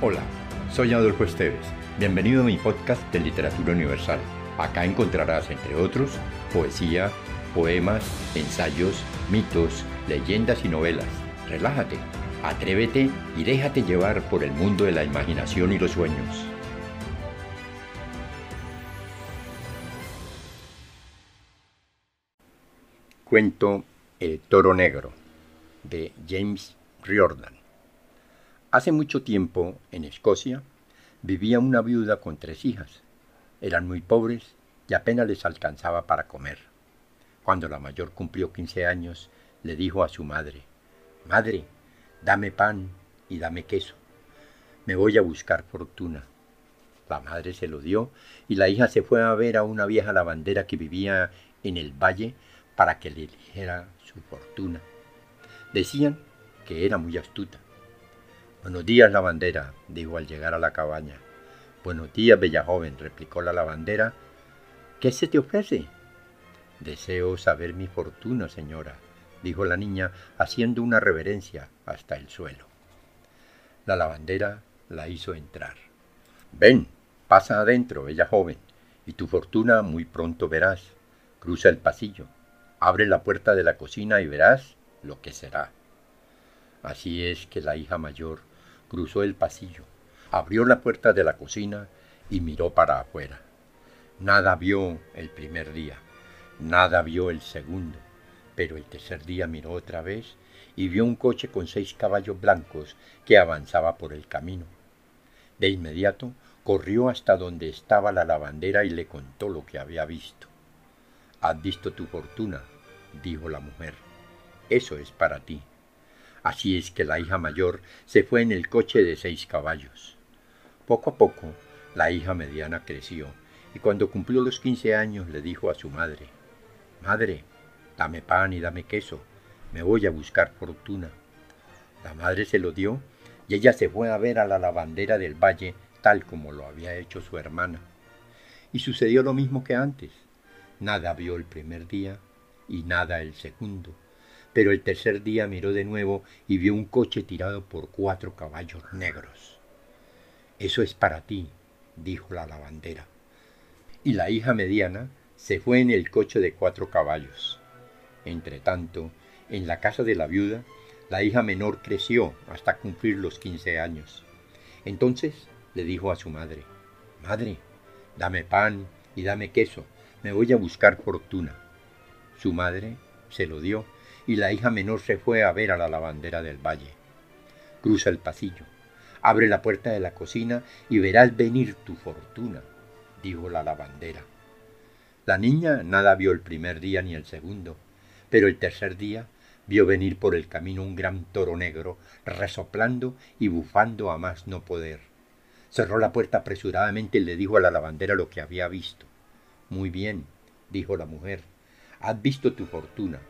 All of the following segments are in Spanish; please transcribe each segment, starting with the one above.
Hola, soy Adolfo Esteves. Bienvenido a mi podcast de Literatura Universal. Acá encontrarás, entre otros, poesía, poemas, ensayos, mitos, leyendas y novelas. Relájate, atrévete y déjate llevar por el mundo de la imaginación y los sueños. Cuento El Toro Negro de James Riordan. Hace mucho tiempo, en Escocia, vivía una viuda con tres hijas. Eran muy pobres y apenas les alcanzaba para comer. Cuando la mayor cumplió 15 años, le dijo a su madre, Madre, dame pan y dame queso. Me voy a buscar fortuna. La madre se lo dio y la hija se fue a ver a una vieja lavandera que vivía en el valle para que le dijera su fortuna. Decían que era muy astuta. Buenos días, lavandera, dijo al llegar a la cabaña. Buenos días, bella joven, replicó la lavandera. ¿Qué se te ofrece? Deseo saber mi fortuna, señora, dijo la niña, haciendo una reverencia hasta el suelo. La lavandera la hizo entrar. Ven, pasa adentro, bella joven, y tu fortuna muy pronto verás. Cruza el pasillo, abre la puerta de la cocina y verás lo que será. Así es que la hija mayor cruzó el pasillo, abrió la puerta de la cocina y miró para afuera. Nada vio el primer día, nada vio el segundo, pero el tercer día miró otra vez y vio un coche con seis caballos blancos que avanzaba por el camino. De inmediato corrió hasta donde estaba la lavandera y le contó lo que había visto. Has visto tu fortuna, dijo la mujer. Eso es para ti. Así es que la hija mayor se fue en el coche de seis caballos. Poco a poco, la hija mediana creció, y cuando cumplió los quince años le dijo a su madre, Madre, dame pan y dame queso, me voy a buscar fortuna. La madre se lo dio, y ella se fue a ver a la lavandera del valle tal como lo había hecho su hermana. Y sucedió lo mismo que antes. Nada vio el primer día y nada el segundo pero el tercer día miró de nuevo y vio un coche tirado por cuatro caballos negros. Eso es para ti, dijo la lavandera. Y la hija mediana se fue en el coche de cuatro caballos. Entretanto, en la casa de la viuda, la hija menor creció hasta cumplir los quince años. Entonces le dijo a su madre, Madre, dame pan y dame queso, me voy a buscar fortuna. Su madre se lo dio y la hija menor se fue a ver a la lavandera del valle. Cruza el pasillo, abre la puerta de la cocina y verás venir tu fortuna, dijo la lavandera. La niña nada vio el primer día ni el segundo, pero el tercer día vio venir por el camino un gran toro negro, resoplando y bufando a más no poder. Cerró la puerta apresuradamente y le dijo a la lavandera lo que había visto. Muy bien, dijo la mujer, has visto tu fortuna,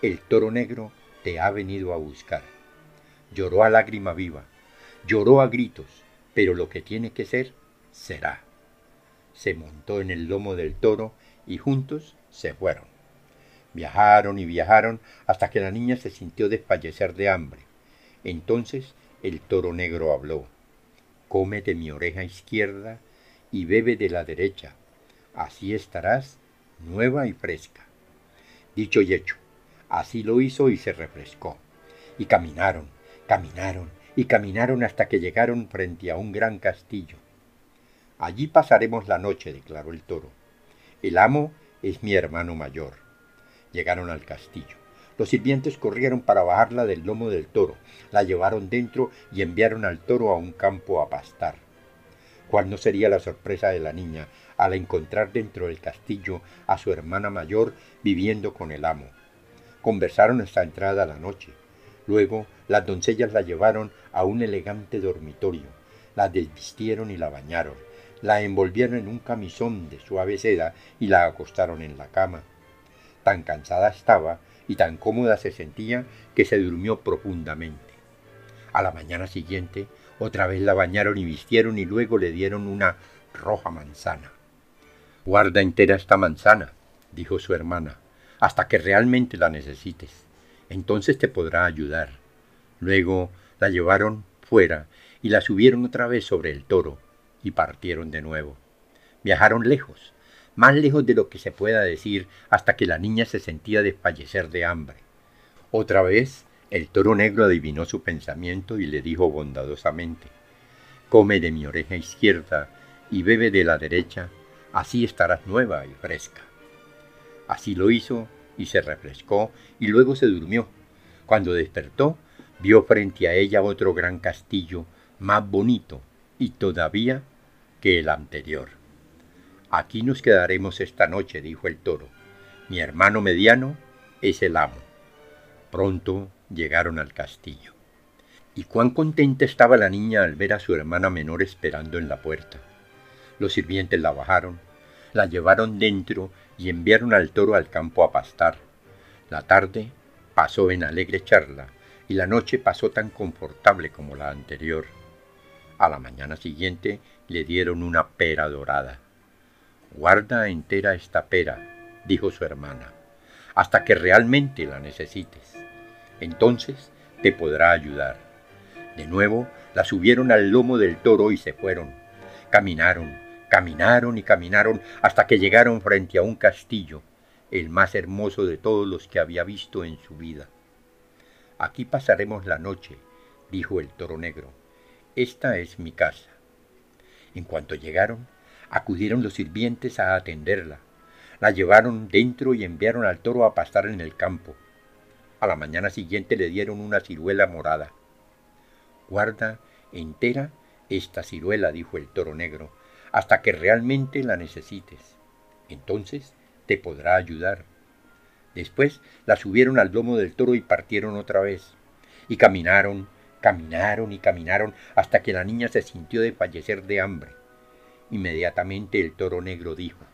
el toro negro te ha venido a buscar. Lloró a lágrima viva, lloró a gritos, pero lo que tiene que ser, será. Se montó en el lomo del toro y juntos se fueron. Viajaron y viajaron hasta que la niña se sintió desfallecer de hambre. Entonces el toro negro habló. Come de mi oreja izquierda y bebe de la derecha. Así estarás nueva y fresca. Dicho y hecho, Así lo hizo y se refrescó. Y caminaron, caminaron y caminaron hasta que llegaron frente a un gran castillo. Allí pasaremos la noche, declaró el toro. El amo es mi hermano mayor. Llegaron al castillo. Los sirvientes corrieron para bajarla del lomo del toro, la llevaron dentro y enviaron al toro a un campo a pastar. ¿Cuál no sería la sorpresa de la niña al encontrar dentro del castillo a su hermana mayor viviendo con el amo? Conversaron hasta entrada la noche. Luego las doncellas la llevaron a un elegante dormitorio, la desvistieron y la bañaron, la envolvieron en un camisón de suave seda y la acostaron en la cama. Tan cansada estaba y tan cómoda se sentía que se durmió profundamente. A la mañana siguiente otra vez la bañaron y vistieron y luego le dieron una roja manzana. Guarda entera esta manzana, dijo su hermana, hasta que realmente la necesites. Entonces te podrá ayudar. Luego la llevaron fuera y la subieron otra vez sobre el toro y partieron de nuevo. Viajaron lejos, más lejos de lo que se pueda decir, hasta que la niña se sentía desfallecer de hambre. Otra vez el toro negro adivinó su pensamiento y le dijo bondadosamente Come de mi oreja izquierda y bebe de la derecha, así estarás nueva y fresca. Así lo hizo y se refrescó y luego se durmió. Cuando despertó, vio frente a ella otro gran castillo, más bonito y todavía que el anterior. Aquí nos quedaremos esta noche, dijo el toro. Mi hermano mediano es el amo. Pronto llegaron al castillo. Y cuán contenta estaba la niña al ver a su hermana menor esperando en la puerta. Los sirvientes la bajaron, la llevaron dentro y enviaron al toro al campo a pastar. La tarde pasó en alegre charla y la noche pasó tan confortable como la anterior. A la mañana siguiente le dieron una pera dorada. Guarda entera esta pera, dijo su hermana, hasta que realmente la necesites. Entonces te podrá ayudar. De nuevo la subieron al lomo del toro y se fueron. Caminaron, caminaron y caminaron hasta que llegaron frente a un castillo, el más hermoso de todos los que había visto en su vida. Aquí pasaremos la noche, dijo el toro negro. Esta es mi casa. En cuanto llegaron, acudieron los sirvientes a atenderla. La llevaron dentro y enviaron al toro a pastar en el campo. A la mañana siguiente le dieron una ciruela morada. Guarda entera esta ciruela, dijo el toro negro, hasta que realmente la necesites. Entonces te podrá ayudar. Después la subieron al lomo del toro y partieron otra vez. Y caminaron, caminaron y caminaron hasta que la niña se sintió de fallecer de hambre. Inmediatamente el toro negro dijo,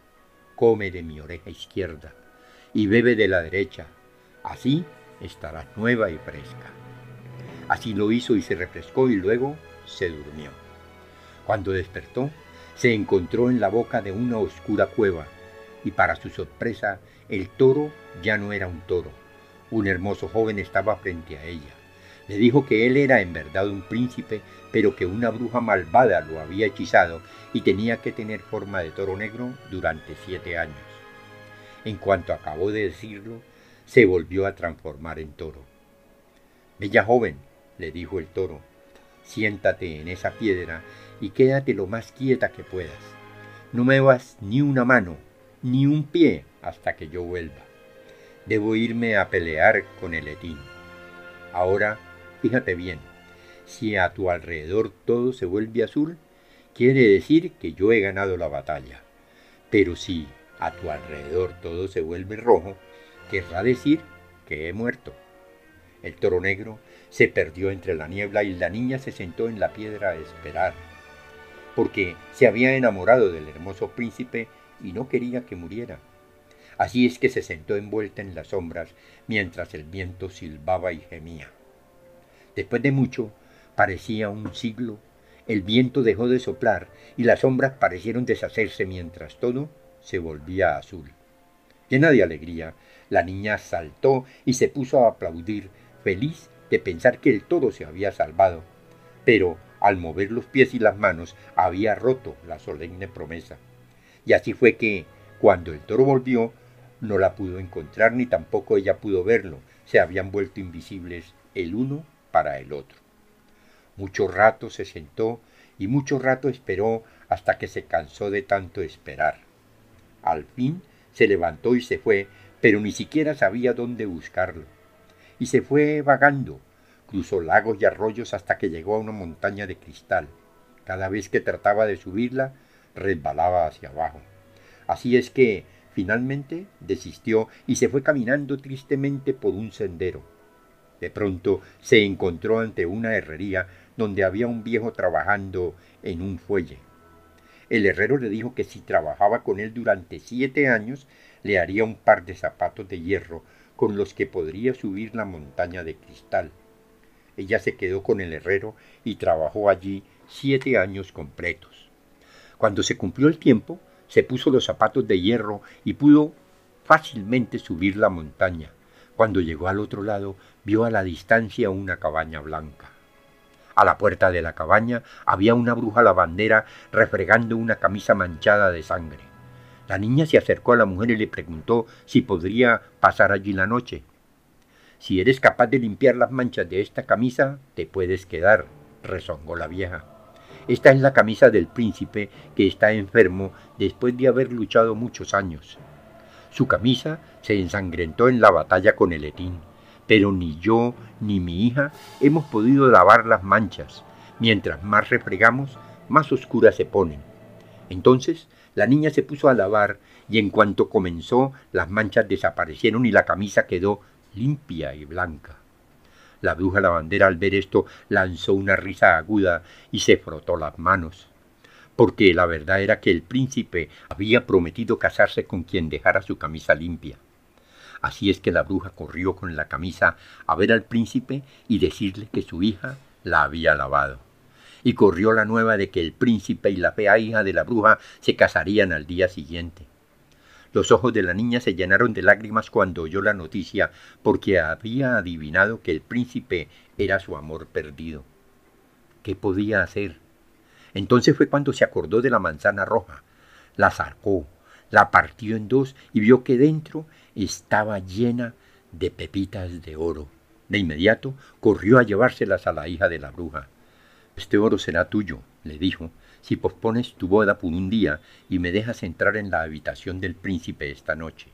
Come de mi oreja izquierda y bebe de la derecha, así estarás nueva y fresca. Así lo hizo y se refrescó y luego se durmió. Cuando despertó, se encontró en la boca de una oscura cueva y para su sorpresa el toro ya no era un toro. Un hermoso joven estaba frente a ella. Le dijo que él era en verdad un príncipe, pero que una bruja malvada lo había hechizado y tenía que tener forma de toro negro durante siete años. En cuanto acabó de decirlo, se volvió a transformar en toro. Bella joven, le dijo el toro, siéntate en esa piedra y quédate lo más quieta que puedas. No me vas ni una mano, ni un pie hasta que yo vuelva. Debo irme a pelear con el etín. Ahora Fíjate bien, si a tu alrededor todo se vuelve azul, quiere decir que yo he ganado la batalla. Pero si a tu alrededor todo se vuelve rojo, querrá decir que he muerto. El toro negro se perdió entre la niebla y la niña se sentó en la piedra a esperar, porque se había enamorado del hermoso príncipe y no quería que muriera. Así es que se sentó envuelta en las sombras mientras el viento silbaba y gemía. Después de mucho, parecía un siglo, el viento dejó de soplar y las sombras parecieron deshacerse mientras todo se volvía azul. Llena de alegría, la niña saltó y se puso a aplaudir, feliz de pensar que el todo se había salvado. Pero al mover los pies y las manos había roto la solemne promesa. Y así fue que, cuando el toro volvió, no la pudo encontrar ni tampoco ella pudo verlo. Se habían vuelto invisibles el uno para el otro. Mucho rato se sentó y mucho rato esperó hasta que se cansó de tanto esperar. Al fin se levantó y se fue, pero ni siquiera sabía dónde buscarlo. Y se fue vagando, cruzó lagos y arroyos hasta que llegó a una montaña de cristal. Cada vez que trataba de subirla, resbalaba hacia abajo. Así es que, finalmente, desistió y se fue caminando tristemente por un sendero. De pronto se encontró ante una herrería donde había un viejo trabajando en un fuelle. El herrero le dijo que si trabajaba con él durante siete años, le haría un par de zapatos de hierro con los que podría subir la montaña de cristal. Ella se quedó con el herrero y trabajó allí siete años completos. Cuando se cumplió el tiempo, se puso los zapatos de hierro y pudo fácilmente subir la montaña. Cuando llegó al otro lado, vio a la distancia una cabaña blanca. A la puerta de la cabaña había una bruja lavandera refregando una camisa manchada de sangre. La niña se acercó a la mujer y le preguntó si podría pasar allí la noche. Si eres capaz de limpiar las manchas de esta camisa, te puedes quedar, rezongó la vieja. Esta es la camisa del príncipe que está enfermo después de haber luchado muchos años. Su camisa se ensangrentó en la batalla con el etín, pero ni yo ni mi hija hemos podido lavar las manchas. Mientras más refregamos, más oscuras se ponen. Entonces la niña se puso a lavar y en cuanto comenzó las manchas desaparecieron y la camisa quedó limpia y blanca. La bruja lavandera al ver esto lanzó una risa aguda y se frotó las manos, porque la verdad era que el príncipe había prometido casarse con quien dejara su camisa limpia. Así es que la bruja corrió con la camisa a ver al príncipe y decirle que su hija la había lavado. Y corrió la nueva de que el príncipe y la fea hija de la bruja se casarían al día siguiente. Los ojos de la niña se llenaron de lágrimas cuando oyó la noticia, porque había adivinado que el príncipe era su amor perdido. ¿Qué podía hacer? Entonces fue cuando se acordó de la manzana roja. La sacó, la partió en dos y vio que dentro estaba llena de pepitas de oro. De inmediato corrió a llevárselas a la hija de la bruja. Este oro será tuyo, le dijo, si pospones tu boda por un día y me dejas entrar en la habitación del príncipe esta noche.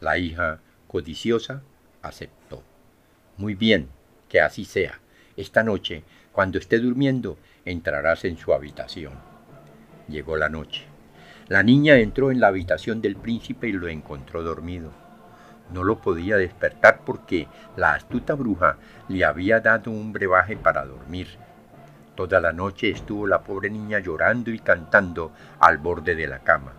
La hija, codiciosa, aceptó. Muy bien, que así sea. Esta noche, cuando esté durmiendo, entrarás en su habitación. Llegó la noche. La niña entró en la habitación del príncipe y lo encontró dormido. No lo podía despertar porque la astuta bruja le había dado un brebaje para dormir Toda la noche estuvo la pobre niña llorando y cantando al borde de la cama.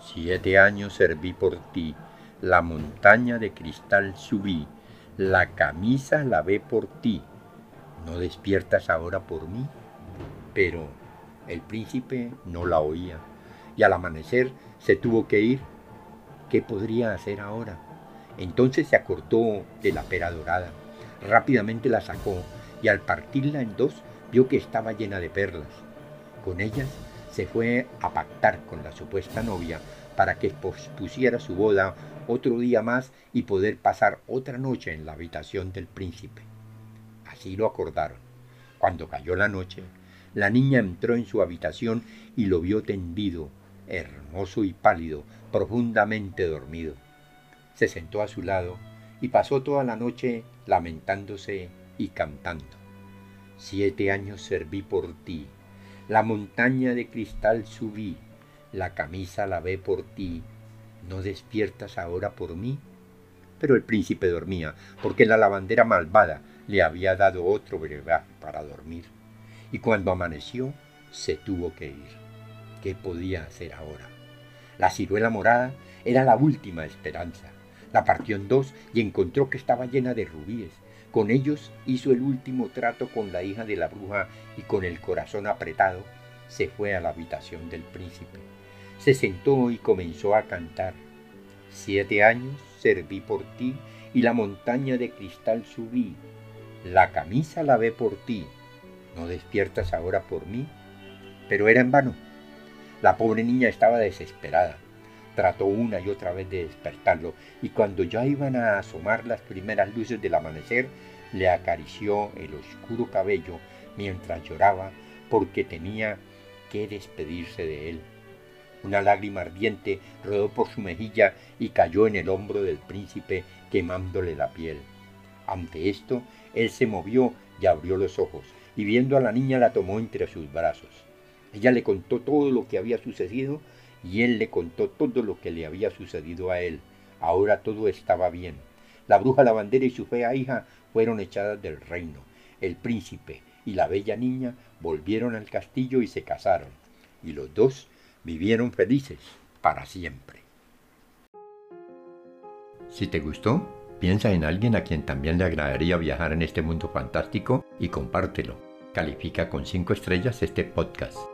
Siete años serví por ti, la montaña de cristal subí, la camisa lavé por ti. ¿No despiertas ahora por mí? Pero el príncipe no la oía, y al amanecer se tuvo que ir. ¿Qué podría hacer ahora? Entonces se acordó de la pera dorada. Rápidamente la sacó y al partirla en dos vio que estaba llena de perlas. Con ellas se fue a pactar con la supuesta novia para que pospusiera su boda otro día más y poder pasar otra noche en la habitación del príncipe. Así lo acordaron. Cuando cayó la noche, la niña entró en su habitación y lo vio tendido, hermoso y pálido, profundamente dormido. Se sentó a su lado y pasó toda la noche lamentándose y cantando. Siete años serví por ti, la montaña de cristal subí, la camisa lavé por ti, ¿no despiertas ahora por mí? Pero el príncipe dormía, porque la lavandera malvada le había dado otro brebaje para dormir. Y cuando amaneció, se tuvo que ir. ¿Qué podía hacer ahora? La ciruela morada era la última esperanza. La partió en dos y encontró que estaba llena de rubíes con ellos hizo el último trato con la hija de la bruja y con el corazón apretado se fue a la habitación del príncipe. Se sentó y comenzó a cantar. Siete años serví por ti y la montaña de cristal subí. La camisa lavé por ti. ¿No despiertas ahora por mí? Pero era en vano. La pobre niña estaba desesperada. Trató una y otra vez de despertarlo, y cuando ya iban a asomar las primeras luces del amanecer, le acarició el oscuro cabello mientras lloraba porque tenía que despedirse de él. Una lágrima ardiente rodó por su mejilla y cayó en el hombro del príncipe quemándole la piel. Ante esto, él se movió y abrió los ojos, y viendo a la niña la tomó entre sus brazos. Ella le contó todo lo que había sucedido y él le contó todo lo que le había sucedido a él. Ahora todo estaba bien. La bruja lavandera y su fea hija fueron echadas del reino. El príncipe y la bella niña volvieron al castillo y se casaron, y los dos vivieron felices para siempre. Si te gustó, piensa en alguien a quien también le agradaría viajar en este mundo fantástico y compártelo. Califica con 5 estrellas este podcast.